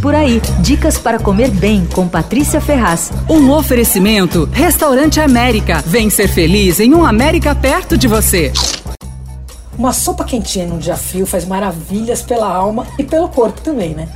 Por aí, dicas para comer bem com Patrícia Ferraz. Um oferecimento: Restaurante América. Vem ser feliz em um América perto de você. Uma sopa quentinha num dia frio faz maravilhas pela alma e pelo corpo também, né?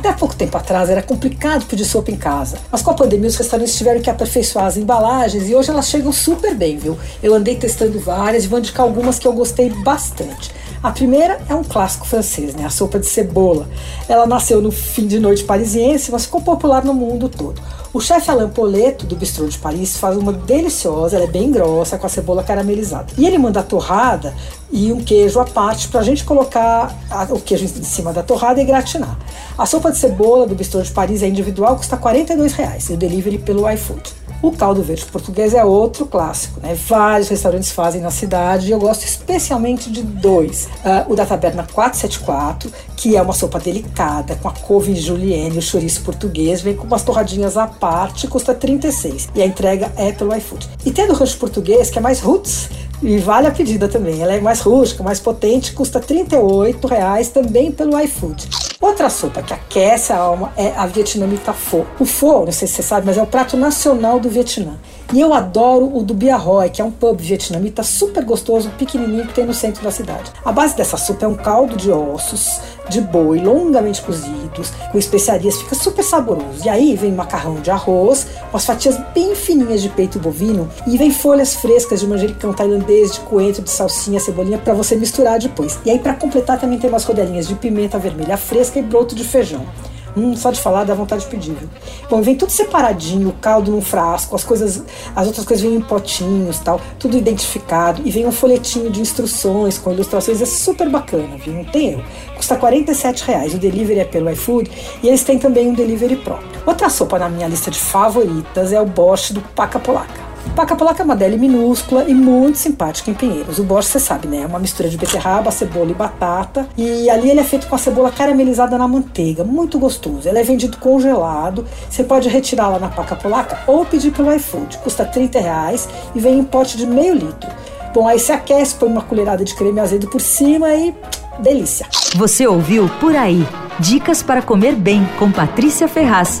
Até pouco tempo atrás era complicado pedir sopa em casa, mas com a pandemia os restaurantes tiveram que aperfeiçoar as embalagens e hoje elas chegam super bem, viu? Eu andei testando várias e vou indicar algumas que eu gostei bastante. A primeira é um clássico francês, né? A sopa de cebola. Ela nasceu no fim de noite parisiense, mas ficou popular no mundo todo. O chefe Alain Poleto, do Bistrô de Paris, faz uma deliciosa, ela é bem grossa, com a cebola caramelizada. E ele manda a torrada e um queijo à parte para a gente colocar o queijo em cima da torrada e gratinar. A sopa de cebola do Bistrô de Paris é individual, custa 42 reais, e o delivery pelo iFood. O caldo verde português é outro clássico, né? Vários restaurantes fazem na cidade e eu gosto especialmente de dois. Uh, o da Taberna 474, que é uma sopa delicada, com a couve julienne e o chouriço português, vem com umas torradinhas à parte, custa 36 e a entrega é pelo iFood. E tem do rancho português, que é mais roots, e vale a pedida também. Ela é mais rústica, mais potente, custa 38 reais também pelo iFood. Outra sopa que aquece a alma é a vietnamita pho. O pho, não sei se você sabe, mas é o prato nacional do Vietnã. E eu adoro o do Bia Roy, que é um pub vietnamita super gostoso, pequenininho, que tem no centro da cidade. A base dessa sopa é um caldo de ossos de boi longamente cozidos, com especiarias, fica super saboroso. E aí vem macarrão de arroz, umas fatias bem fininhas de peito bovino e vem folhas frescas de manjericão tailandês, de coentro, de salsinha, cebolinha para você misturar depois. E aí para completar também tem umas rodelinhas de pimenta vermelha fresca e broto de feijão. Hum, só de falar dá vontade de pedir, viu? Bom, vem tudo separadinho, o caldo num frasco, as coisas, as outras coisas vêm em potinhos, tal, tudo identificado e vem um folhetinho de instruções com ilustrações, é super bacana, viu? Não tem erro. Custa 47 reais. O delivery é pelo iFood e eles têm também um delivery próprio. Outra sopa na minha lista de favoritas é o borscht do Paca Polaca. Paca Polaca é uma deli minúscula e muito simpática em Pinheiros. O borscht, você sabe, né? É uma mistura de beterraba, cebola e batata. E ali ele é feito com a cebola caramelizada na manteiga. Muito gostoso. Ele é vendido congelado. Você pode retirar lá na Paca Polaca ou pedir pelo iFood. Custa 30 reais e vem em pote de meio litro. Bom, aí você aquece, põe uma colherada de creme azedo por cima e delícia. Você ouviu Por Aí. Dicas para comer bem com Patrícia Ferraz.